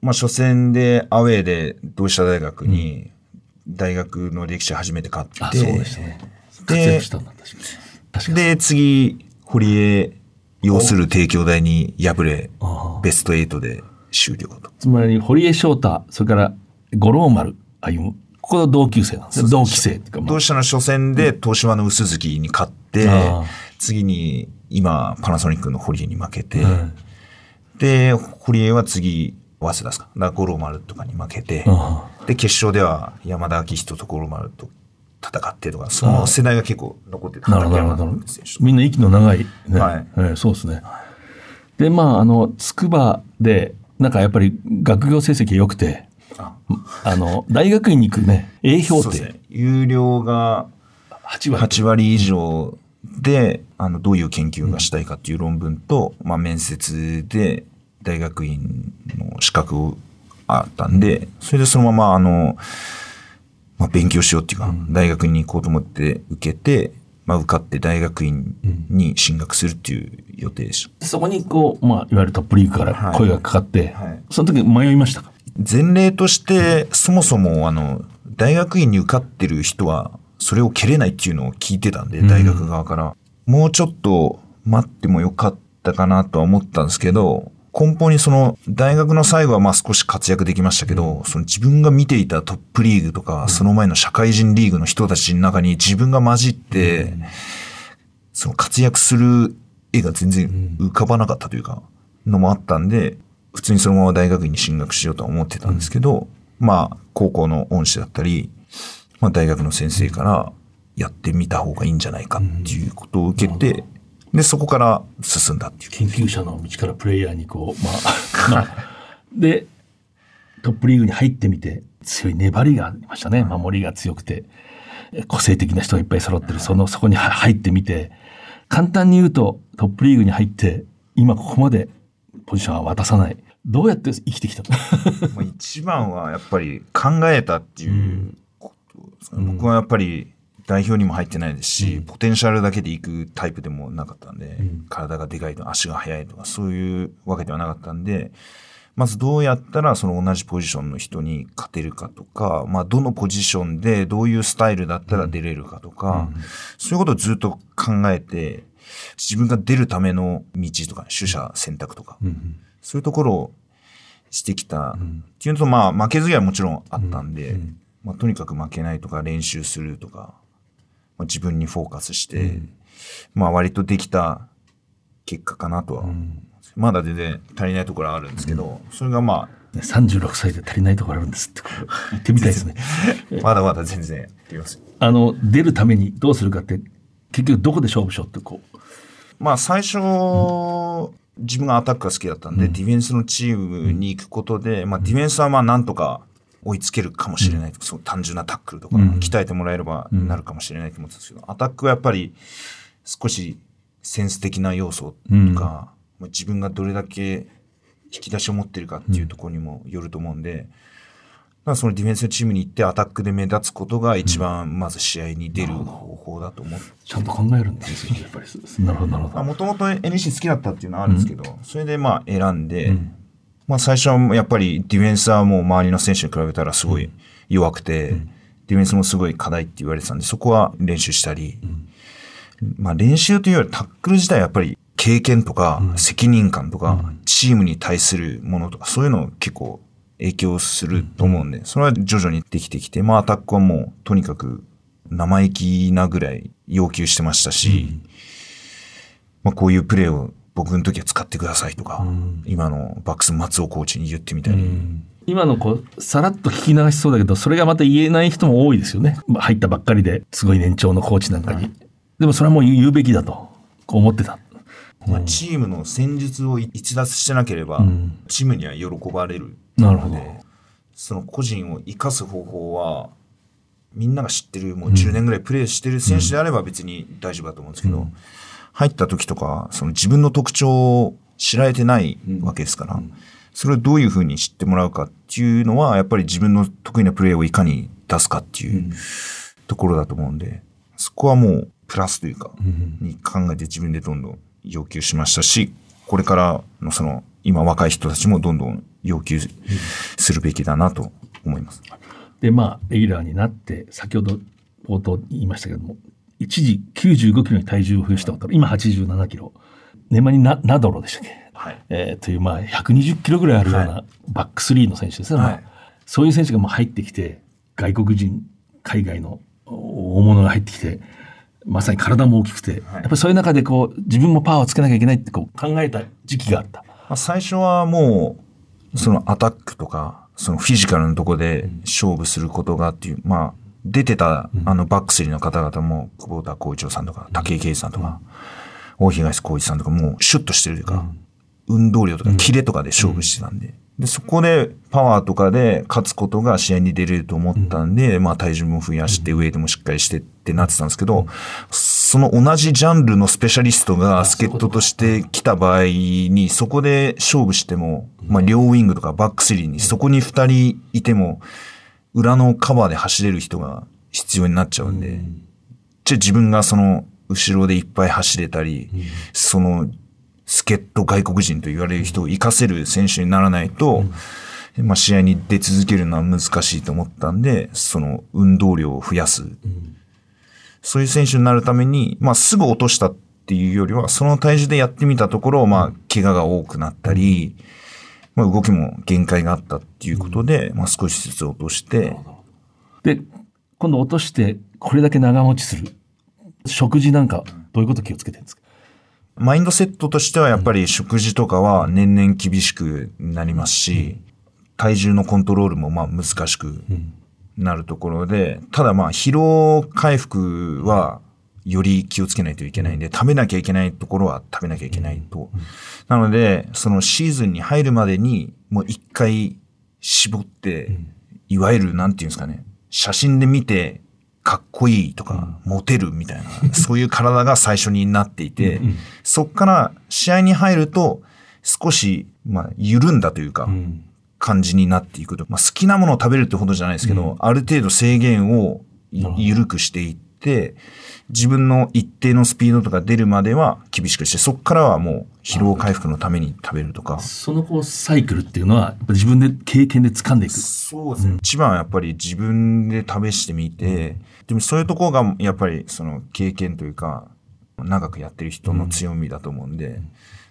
Speaker 5: まあ初戦でアウェーで同志社大学に大学の歴史初めて勝って、
Speaker 1: あ、そうでしたね。活躍したんだ、確かに。確かに。
Speaker 5: で、次、堀江要する帝京大に敗れベスト8で終了と。
Speaker 1: つまり、堀江翔太、それから五郎丸歩む。ここの同級生なんですね。同期生っていうか、まあ
Speaker 5: 同志社の初戦で東芝の薄月に勝って
Speaker 1: ああ、
Speaker 5: 次に今パナソニックの堀江に負けて、
Speaker 1: うん
Speaker 5: で、堀江は次、早稲田ですか？だから五郎丸とかに負けて、
Speaker 1: あ
Speaker 5: で、決勝では山田明人と五郎丸と戦ってとか、その世代が結構残ってた。
Speaker 1: なるほど。みんな息の長い、ね。
Speaker 5: はい
Speaker 1: ええそうですね。で、まあ、あの、筑波で、なんかやっぱり学業成績良くて、
Speaker 5: あ
Speaker 1: あの、大学院に行くね、A 評定、
Speaker 5: そうですね。有料が
Speaker 1: 8割。
Speaker 5: 8割以上で、あの、どういう研究がしたいかっていう論文と、まあ、面接で大学院の資格をあったんで、それでそのまま、あの、まあ、勉強しようっていうか、大学院に行こうと思って受けて、まあ、受かって大学院に進学するっていう予定でした。
Speaker 1: そこにこう、まあ、いわゆるトップリーグから声がかかって、
Speaker 5: はい。
Speaker 1: その時迷いましたか？
Speaker 5: 前例として、そもそも、あの、大学院に受かってる人は、それを蹴れないっていうのを聞いてたんで、大学側から。もうちょっと待ってもよかったかなとは思ったんですけど、根本にその、大学の最後はまあ少し活躍できましたけど、その自分が見ていたトップリーグとか、その前の社会人リーグの人たちの中に自分が混じって、その活躍する絵が全然浮かばなかったというか、のもあったんで、普通にそのまま大学院に進学しようとは思ってたんですけど、まあ、高校の恩師だったり、まあ大学の先生からやってみた方がいいんじゃないかっていうことを受けて、で、そこから進んだっていう。
Speaker 1: 研究者の道からプレイヤーにこう、まあ、まあ、で、トップリーグに入ってみて、強い粘りがありましたね。守りが強くて、個性的な人がいっぱい揃ってる、その、そこには入ってみて、簡単に言うと、トップリーグに入って、今ここまでポジションは渡さない。どうやって生きてきたの？
Speaker 5: まあ一番はやっぱり考えたっていうことですかね、僕はやっぱり代表にも入ってないですし、ポテンシャルだけで行くタイプでもなかったんで、体がでかいとか足が速いとかそういうわけではなかったんで、まずどうやったらその同じポジションの人に勝てるかとか、まあどのポジションでどういうスタイルだったら出れるかとか、そういうことをずっと考えて、自分が出るための道とか、取捨選択とか、そういうところをしてきた。っていうのと、まあ負けず嫌いはもちろんあったんで、まあとにかく負けないとか練習するとか、まあ、自分にフォーカスして、まあ割とできた結果かなとは思いまだ全然足りないところはあるんですけど、それがま
Speaker 1: ね36歳で足りないところあるんですって 言ってみたいですね。
Speaker 5: あ、まだまだ全然。
Speaker 1: あの、出るためにどうするかって、結局どこで勝負しようってこう。
Speaker 5: まあ最初、自分がアタックが好きだったんで、ディフェンスのチームに行くことで、まあディフェンスはまあなんとか追いつけるかもしれない。そう単純なタックルとか、鍛えてもらえればなるかもしれないと思ってたんですけど、アタックはやっぱり少しセンス的な要素とか、まあ自分がどれだけ引き出しを持ってるかっていうところにもよると思うんで、だそのディフェンスのチームに行ってアタックで目立つことが一番まず試合に出る方法だと思って。
Speaker 1: ちゃんと考えるんですよ、やっぱり。なるほど、なるほど。
Speaker 5: もともと NEC 好きだったっていうのはあるんですけど、それでまあ選んで、まあ最初はやっぱりディフェンスはもう周りの選手に比べたらすごい弱くて、ディフェンスもすごい課題って言われてたんで、そこは練習したり、まあ練習というよりタックル自体はやっぱり経験とか責任感とか、チームに対するものとか、そういうのを結構影響すると思うんで、それは徐々にできてきて、まあアタックはもうとにかく生意気なぐらい要求してましたし、まあ、こういうプレーを僕の時は使ってくださいとか、今のバックス松尾コーチに言ってみたり、
Speaker 1: 今のこう、さらっと聞き流しそうだけど、それがまた言えない人も多いですよね。まあ入ったばっかりですごい年長のコーチなんかに。でもそれはもう言うべきだと、こう思ってた。
Speaker 5: まあ、チームの戦術を逸脱してなければ、チームには喜ばれる。
Speaker 1: なるほど。
Speaker 5: その個人を生かす方法はみんなが知ってるもう10年ぐらいプレーしてる選手であれば別に大丈夫だと思うんですけど、入った時とかその自分の特徴を知られてないわけですから、それをどういうふうに知ってもらうかっていうのはやっぱり自分の得意なプレーをいかに出すかっていうところだと思うんでそこはもうプラスというか、に考えて自分でどんどん要求しましたし、これからのその、今若い人たちもどんどん要求するべきだなと思います。
Speaker 1: で、まあ、レギュラーになって、先ほど冒頭言いましたけども、一時95キロに体重を増やしたこと今87キロ。ネマニナナドロでしたっけ？
Speaker 5: はい。
Speaker 1: えーという、まあ、120キロぐらいあるようなバックスリーの選手ですね。
Speaker 5: はい
Speaker 1: そういう選手がもう入ってきて、外国人、海外の大物が入ってきて、まさに体も大きくて、やっぱりそういう中でこう、自分もパワーをつけなきゃいけないってこう考えた時期があった。
Speaker 5: まあ、最初はもう、そのアタックとか、そのフィジカルのとこで勝負することがっていう、まあ、出てた、あの、バックスリーの方々も、久保田光一郎さんとか、武井圭司さんとか、大東浩一さんとか、もう、シュッとしてるというか、運動量とか、キレとかで勝負してたんで、で、そこでパワーとかで勝つことが試合に出れると思ったんで、まあ体重も増やして、ウェイトもしっかりしてってなってたんですけど、その同じジャンルのスペシャリストが助っ人として来た場合に、そこで勝負しても、まあ両ウィングとかバックスリーに、そこに二人いても、裏のカバーで走れる人が必要になっちゃうんで、じゃあ自分がその後ろでいっぱい走れたり、その助っ人外国人と言われる人を活かせる選手にならないと、まあ試合に出続けるのは難しいと思ったんで、その運動量を増やす。そういう選手になるために、まあすぐ落としたっていうよりは、その体重でやってみたところ、まあ怪我が多くなったり、まあ動きも限界があったっていうことで、まあ少しずつ落として、
Speaker 1: で、今度落として、これだけ長持ちする。食事なんか、どういうこと気をつけてるんですか？
Speaker 5: マインドセットとしてはやっぱり食事とかは年々厳しくなりますし、体重のコントロールもまあ難しくなるところで、ただまあ疲労回復はより気をつけないといけないんで、食べなきゃいけないところは食べなきゃいけないと。なので、そのシーズンに入るまでにもう一回絞って、いわゆるなんていうんですかね、写真で見てかっこいいとか、モテるみたいな、そういう体が最初になっていて、そっから試合に入ると、少し、まあ、緩んだというか、感じになっていくと。まあ、好きなものを食べるってほどじゃないですけど、ある程度制限をい緩くしていっって、自分の一定のスピードとか出るまでは厳しくして、そこからはもう疲労回復のために食べるとか。
Speaker 1: そのこうサイクルっていうのは、自分で経験で掴んでいく。
Speaker 5: そうですね。一番はやっぱり自分で試してみて、でもそういうところがやっぱりその経験というか、長くやってる人の強みだと思うんで、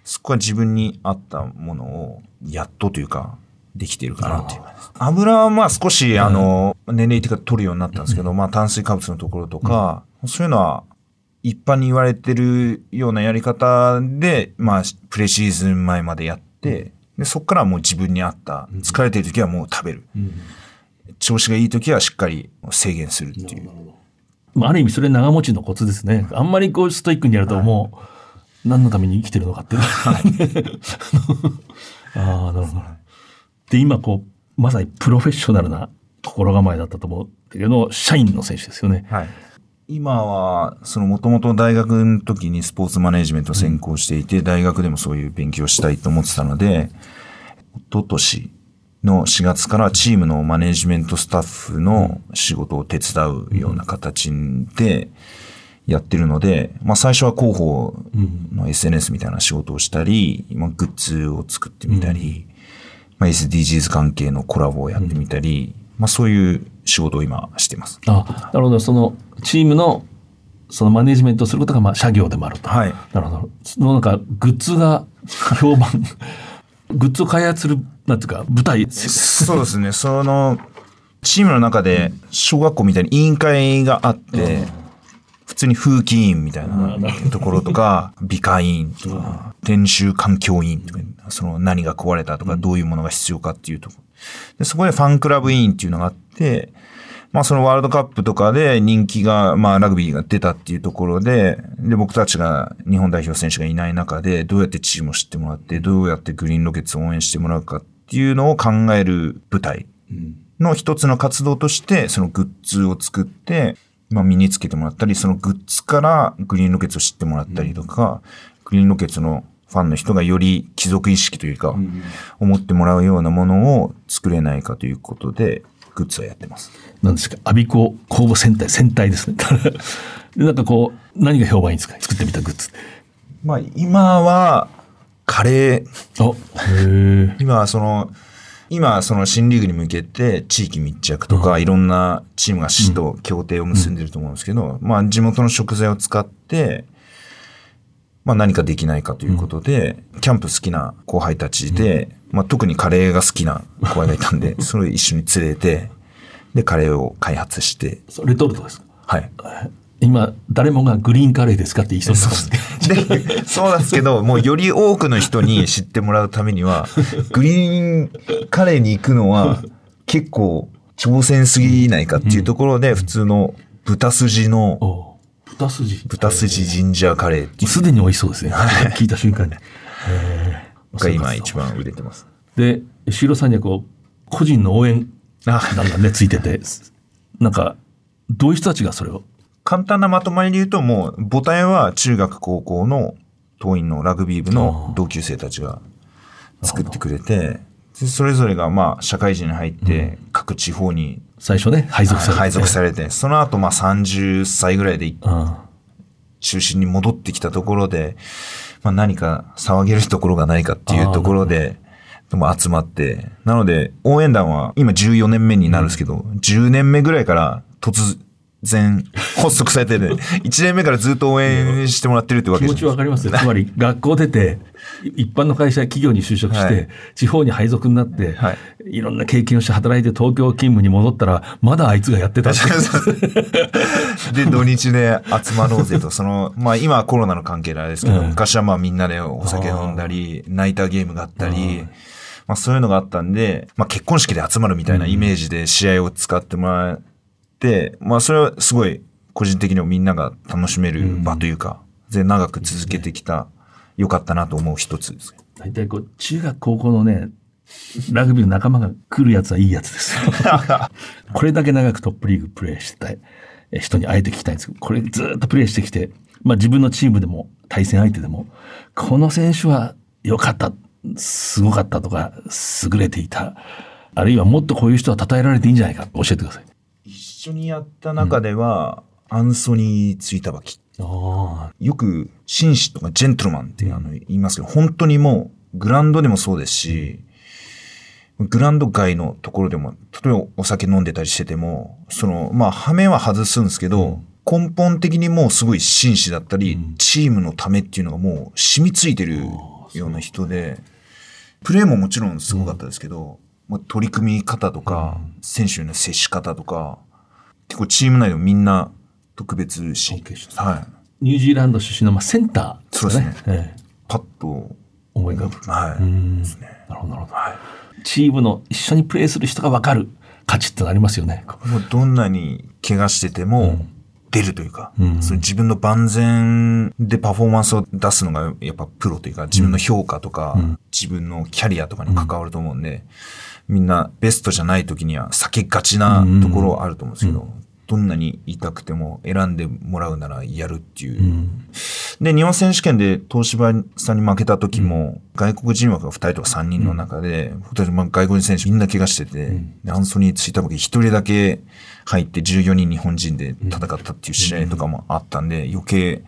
Speaker 5: そこは自分に合ったものをやっとというか、できてるかなっていう感じです。油はまあ少し、あの、年齢的に取るようになったんですけど、まあ炭水化物のところとか、そういうのは一般に言われてるようなやり方で、まあプレシーズン前までやって、でそこからはもう自分に合った、疲れてる時はもう食べる。調子がいい時はしっかり制限するっていう。
Speaker 1: まあ、ある意味それ長持ちのコツですね。あんまりこうストイックにやるともう、何のために生きてるのかっていう。ああ、なるほど。で、今こう、まさにプロフェッショナルな心構えだったと思うけど、社員の選手ですよね。
Speaker 5: はい。今は、そのもともと大学の時にスポーツマネジメントを専攻していて、大学でもそういう勉強をしたいと思ってたので、一昨年の4月からチームのマネジメントスタッフの仕事を手伝うような形でやってるので、まあ最初は広報の SNS みたいな仕事をしたり、まあグッズを作ってみたり、まあ SDGs 関係のコラボをやってみたり、まあそういう仕事を今してます。
Speaker 1: あ、なるほど。そのチームの、そのマネジメントをすることが、まあ、社業でもあると。
Speaker 5: はい。
Speaker 1: なるほど。そのなんか、グッズが評判、グッズを開発する、なんていうか、舞台。
Speaker 5: そうですね。その、チームの中で、小学校みたいに委員会があって、普通に風紀委員みたいなところとか、美化委員とか、練習環境委員とか、その何が壊れたとか、どういうものが必要かっていうとこ。ろ。で、そこでファンクラブ委員っていうのがあって、まあそのワールドカップとかで人気が、まあラグビーが出たっていうところで、で、僕たちが日本代表選手がいない中で、どうやってチームを知ってもらって、どうやってグリーンロケッツを応援してもらうかっていうのを考える舞台の一つの活動として、そのグッズを作って、まあ身につけてもらったり、そのグッズからグリーンロケッツを知ってもらったりとか、グリーンロケッツのファンの人がより貴族意識というか、思ってもらうようなものを作れないかということで、グッズはやってます。
Speaker 1: なんですか、アビコ公募戦隊、戦隊ですね。で なんかこう、何が評判いいんですか？作ってみたグッズ。
Speaker 5: まあ今は、カレー、
Speaker 1: あ、へえ。
Speaker 5: 今はその、今その新リーグに向けて地域密着とかいろんなチームが市と協定を結んでると思うんですけど、まあ地元の食材を使って、まあ何かできないかということで、キャンプ好きな後輩たちで、まあ特にカレーが好きな後輩がいたんで、それを一緒に連れて、でカレーを開発して、
Speaker 1: レトルトですか？
Speaker 5: はい。
Speaker 1: 今、誰もがグリーンカレーですかって言いそう。
Speaker 5: で、そうなんですけど、もうより多くの人に知ってもらうためには、グリーンカレーに行くのは結構挑戦すぎないかっていうところで、普通の豚筋の、
Speaker 1: 豚筋。
Speaker 5: 豚筋ジンジャーカレー
Speaker 1: すでに美味しそうですね。聞いた瞬間に。
Speaker 5: の が今一番売れてます。
Speaker 1: で、シロさんにはこう、個人の応援
Speaker 5: あ
Speaker 1: 団がね、ついてて、なんか、どういう人たちがそれを。
Speaker 5: 簡単なまとまりで言うと、もう母体は中学高校の当院のラグビー部の同級生たちが作ってくれて、でそれぞれがまあ社会人に入って各地方に
Speaker 1: 最初ね、配属されて、
Speaker 5: 配属されて、その後まあ30歳ぐらいで
Speaker 1: うん。
Speaker 5: 中心に戻ってきたところで、まあ何か騒げるところがないかっていうところで、でも集まって、なので応援団は今14年目になるんですけど、10年目ぐらいから突然発足されてて、1年目からずっと応援してもらってるってわ
Speaker 1: 気持
Speaker 5: けです
Speaker 1: ちわかりますよ。つまり、学校出て、い一般の会社、企業に就職して、
Speaker 5: はい。
Speaker 1: 地方に配属になって、
Speaker 5: はい。
Speaker 6: い、ろんな経験をして働いて東京勤務に戻ったら、まだあいつがやってたって。
Speaker 5: で、土日で集まろうぜと、その、まあ今はコロナの関係であれですけど、
Speaker 1: うん。
Speaker 5: 昔はまあみんなでお酒飲んだり、ナイターゲームがあったり、まあそういうのがあったんで、まあ結婚式で集まるみたいなイメージで試合を使ってもらって、まあそれはすごい個人的にもみんなが楽しめる場というか、で長く続けてきた、良かったなと思う一つです。
Speaker 1: 大体こう、中学高校のね、ラグビーの仲間が来るやつはいいやつですよ。これだけ長くトップリーグプレーしてたえ人に会えて聞きたいんですけど、これずっとプレーしてきて、まあ自分のチームでも対戦相手でも、この選手は良かった、すごかったとか、優れていた。あるいはもっとこういう人は称えられていいんじゃないか。教えてください。
Speaker 5: 一緒にやった中では、アンソニー・ツイタバキ。よく、紳士とかジェントルマンってあの言いますけど、本当にもう、グラウンドでもそうですし、グラウンド外のところでも、例えばお酒飲んでたりしてても、その、まあ、羽目は外すんですけど、根本的にもうすごい紳士だったり、チームのためっていうのがもう染みついてるような人で、プレーももちろんすごかったですけど、まあ、取り組み方とか、選手への接し方とか、結構チーム内でもみんな特別し、
Speaker 1: 尊敬して
Speaker 5: はい。
Speaker 1: ニュージーランド出身の、まあ、センター
Speaker 5: そうですね
Speaker 1: ええ
Speaker 5: パッと、
Speaker 1: 思い浮かぶ。
Speaker 5: はい。
Speaker 1: うん
Speaker 5: ですね。
Speaker 1: なるほど、なるほど。チームの一緒にプレーする人が分かる価値ってのありますよね。
Speaker 5: もうどんなに怪我してても、出るというか、
Speaker 1: うん
Speaker 5: その自分の万全でパフォーマンスを出すのがやっぱプロというか、自分の評価とか、
Speaker 1: うん
Speaker 5: 自分のキャリアとかに関わると思うんで、みんなベストじゃない時には避けがちなところはあると思うんですけど、どんなに痛くても選んでもらうならやるっていう。
Speaker 1: うん。
Speaker 5: で、日本選手権で東芝さんに負けた時も、外国人枠が2人とか3人の中で、本当にまあ外国人選手みんな怪我してて、でアンソニー・ツイタバキ1人だけ入って14人日本人で戦ったっていう試合とかもあったんで、余計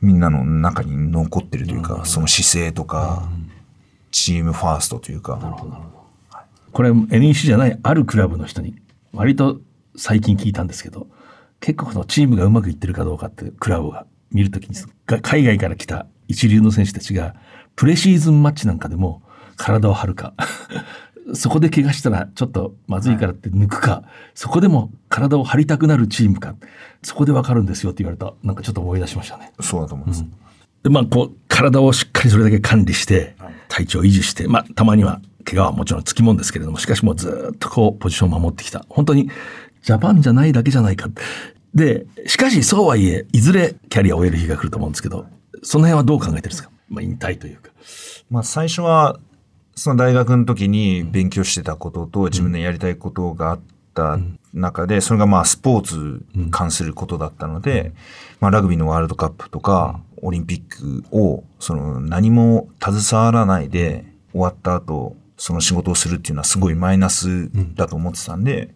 Speaker 5: みんなの中に残ってるというか、その姿勢とか、チームファーストというか、
Speaker 1: これ NEC じゃないあるクラブの人に割と最近聞いたんですけど結構このチームがうまくいってるかどうかってクラブが見るときにが海外から来た一流の選手たちがプレシーズンマッチなんかでも体を張るか。そこで怪我したらちょっとまずいからって抜くか、そこでも体を張りたくなるチームか。そこでわかるんですよって言われた。なんかちょっと思い出しましたね。
Speaker 5: そうだと思います。
Speaker 1: で、まあ、こう、体をしっかりそれだけ管理して、体調を維持して、まあ、たまには、怪我はもちろんつきもんですけれども、しかしもうずっとこう、ポジションを守ってきた。本当に、ジャパンじゃないだけじゃないか。で、しかし、そうはいえ、いずれキャリアを終える日が来ると思うんですけど、その辺はどう考えてるんですか？まあ、引退というか。
Speaker 5: まあ最初は、その大学の時に勉強してたことと自分のやりたいことがあった中で、それがまあスポーツに関することだったので、まあラグビーのワールドカップとかオリンピックをその何も携わらないで終わった後、その仕事をするっていうのはすごいマイナスだと思ってたんで、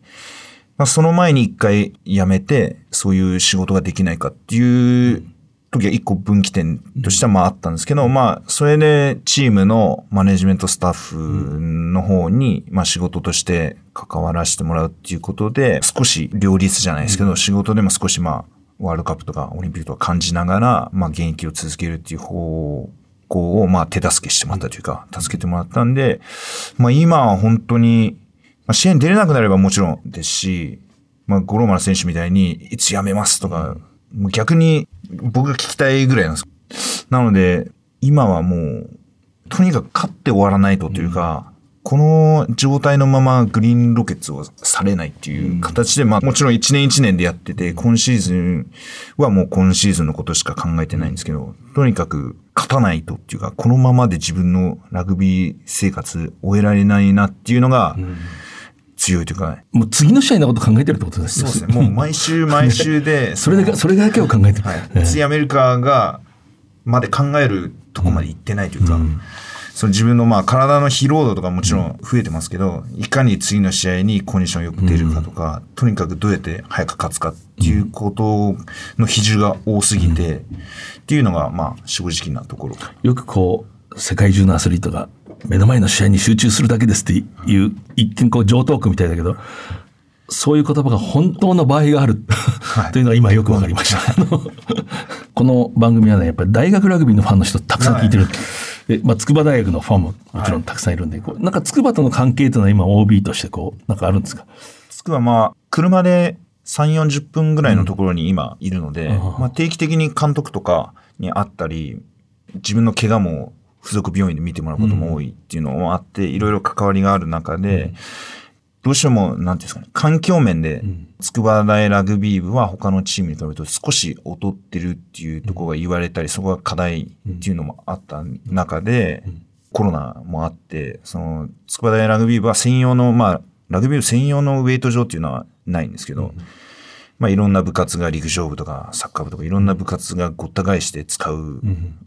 Speaker 5: まあその前に一回辞めて、そういう仕事ができないかっていう時は一個分岐点としてはまああったんですけど、まあ、それでチームのマネジメントスタッフの方に、まあ仕事として関わらせてもらうっていうことで、少し両立じゃないですけど、仕事でも少しまあ、ワールドカップとかオリンピックとか感じながら、まあ現役を続けるっていう方向をまあ手助けしてもらったというか、助けてもらったんで、まあ今は本当に、まあ試合に出れなくなればもちろんですし、まあ五郎丸選手みたいに、いつ辞めますとか、逆に僕が聞きたいぐらいなんです。なので、今はもう、とにかく勝って終わらないとというか、この状態のままグリーンロケッツをされないっていう形で、まあもちろん1年1年でやってて、今シーズンはもう今シーズンのことしか考えてないんですけど、とにかく勝たないとっていうか、このままで自分のラグビー生活終えられないなっていうのが強いというか、
Speaker 1: もう次の試合のこと考えてるってことですよ
Speaker 5: そうですね。もう毎週毎週で、
Speaker 1: それだけ、それだけを考えてる。
Speaker 5: はい。いつアメリカが、まで考えるとこまで行ってないというか、その自分のまあ体の疲労度とかもちろん増えてますけど、いかに次の試合にコンディションよく出るかとか、とにかくどうやって早く勝つかっていうことの比重が多すぎて、っていうのがまあ正直なところ。
Speaker 1: よくこう、世界中のアスリートが目の前の試合に集中するだけですっていう、一見こう上等句みたいだけど、そういう言葉が本当の場合がある、というのが今よくわかりました。この番組はね、やっぱり大学ラグビーのファンの人たくさん聞いてる。で、まあ、筑波大学のファンももちろんたくさんいるんで、こうなんか筑波との関係というのは今 OB としてこう、なんかあるんですか？
Speaker 5: つくはまあ、車で3、40分ぐらいのところに今いるので、まあ定期的に監督とかに会ったり、自分の怪我も付属病院で見てもらうことも多いっていうのもあって、いろいろ関わりがある中で、どうしても、なんていうんですかね、環境面で、筑波大ラグビー部は他のチームに比べると少し劣ってるっていうところが言われたり、そこが課題っていうのもあった中で、コロナもあって、その、筑波大ラグビー部は専用の、まあ、ラグビー部専用のウェイト場っていうのはないんですけど、まあいろんな部活が陸上部とかサッカー部とかいろんな部活がごった返して使う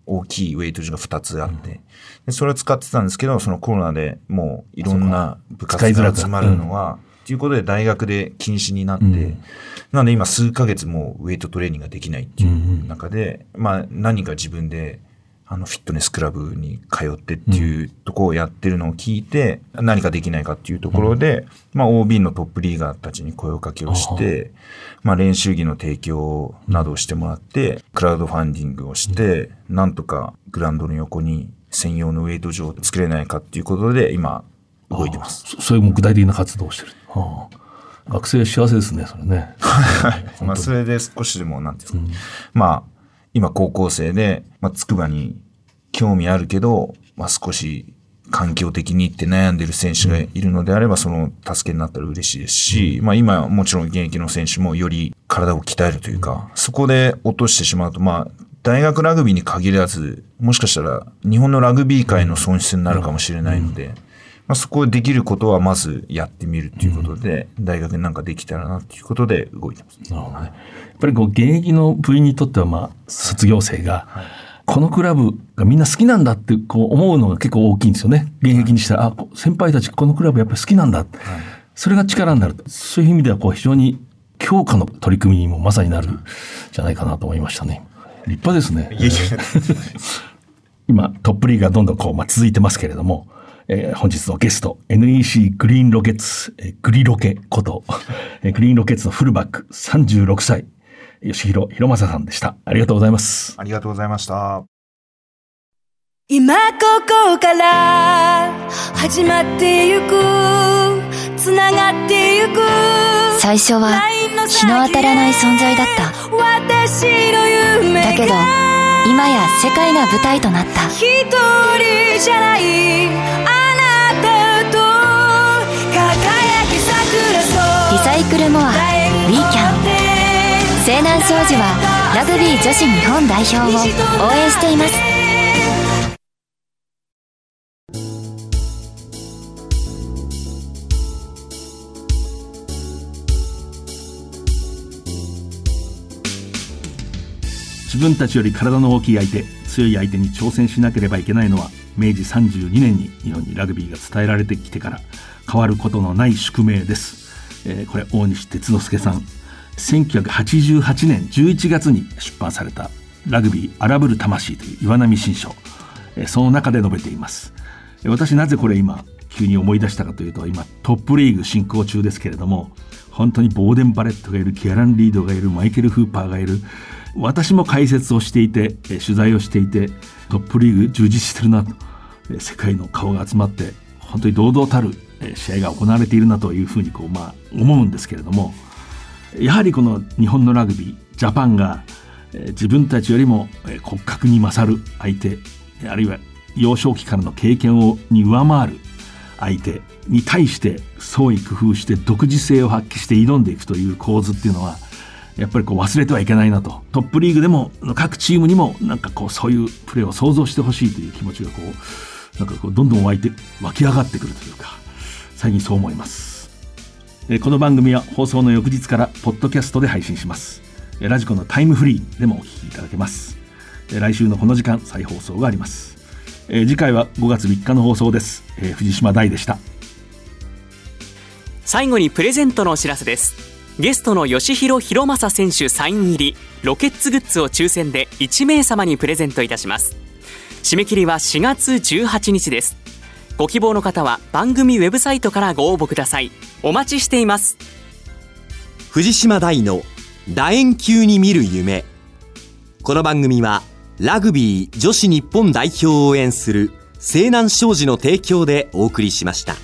Speaker 5: 大きいウェイト場が2つあって、でそれを使ってたんですけど、そのコロナでもういろんな部活が集まるのは、っていうことで大学で禁止になって、
Speaker 1: うん。
Speaker 5: なので今数ヶ月もうウェイトトレーニングができないっていう中で、まあ何か自分であのフィットネスクラブに通ってっていうところをやってるのを聞いて、何かできないかっていうところで、まあ OB のトップリーガーたちに声をかけをして、まあ練習着の提供などをしてもらって、クラウドファンディングをして、なんとかグラウンドの横に専用のウェイト場を作れないかっていうことで今動いてます。
Speaker 1: そそういう具体的な活動をしてる。はあ学生幸せですね、それね。
Speaker 5: まあ、それで少しでも、なんですか、まあ、今高校生で、まあ、筑波に興味あるけど、まあ、少し環境的にって悩んでる選手がいるのであれば、その助けになったら嬉しいですし、まあ、今もちろん現役の選手もより体を鍛えるというか、そこで落としてしまうと、まあ、大学ラグビーに限らず、もしかしたら日本のラグビー界の損失になるかもしれないので、まあ、そこでできることはまずやってみるっていうことで、大学になんかできたらなっていうことで動いてます。
Speaker 1: なるほどね。やっぱりこう現役の部員にとってはまあ卒業生が、このクラブがみんな好きなんだってこう思うのが結構大きいんですよね。現役にしたら、あ、こ先輩たちこのクラブやっぱり好きなんだ。それが力になる。そういう意味ではこう非常に強化の取り組みにもまさになるんじゃないかなと思いましたね。立派ですね。今トップリーがどんどんこう、まあ、続いてますけれども、えー本日のゲスト NEC グリーンロケッツ、えーグリロケこと、えーグリーンロケッツのフルバック36歳吉弘弘正さんでした。ありがとうございます。
Speaker 5: ありがとうございました。
Speaker 3: 今ここから始まってゆくつながってゆく
Speaker 4: 最初は日の当たらない存在だった。
Speaker 3: 私の夢
Speaker 4: だけど今や世界が舞台となった。
Speaker 3: 一人じゃない
Speaker 4: サイクルモアウィーキャン西南商事はラグビー女子日本代表を応援しています。
Speaker 1: 自分たちより体の大きい相手強い相手に挑戦しなければいけないのは明治32年に日本にラグビーが伝えられてきてから変わることのない宿命です、えーこれ大西哲之助さん。1988年11月に出版された「ラグビー荒ぶる魂」という岩波新書。えーその中で述べています。え私なぜこれ今急に思い出したかというと今トップリーグ進行中ですけれども本当にボーデン・バレットがいるキアラン・リードがいるマイケル・フーパーがいる私も解説をしていてえ取材をしていてトップリーグ充実してるなとえ世界の顔が集まって本当に堂々たる試合が行われているなというふうにこう、まあ、思うんですけれどもやはりこの日本のラグビージャパンが自分たちよりも骨格に勝る相手あるいは幼少期からの経験をに上回る相手に対して創意工夫して独自性を発揮して挑んでいくという構図っていうのはやっぱりこう忘れてはいけないなと。トップリーグでも各チームにもなんかこうそういうプレーを想像してほしいという気持ちがこうなんかこうどんどん湧いて湧き上がってくるというか最近そう思います。この番組は放送の翌日からポッドキャストで配信します。ラジコのタイムフリーでもお聞きいただけます。来週のこの時間再放送があります。次回は5月3日の放送です、藤島大でした。
Speaker 7: 最後にプレゼントのお知らせです。ゲストの吉弘弘正選手サイン入りロケッツグッズを抽選で1名様にプレゼントいたします。締め切りは4月18日です。ご希望の方は番組ウェブサイトからご応募ください。お待ちしています。
Speaker 2: 藤島大の楕円球に見る夢。この番組はラグビー女子日本代表を応援する西南商事の提供でお送りしました。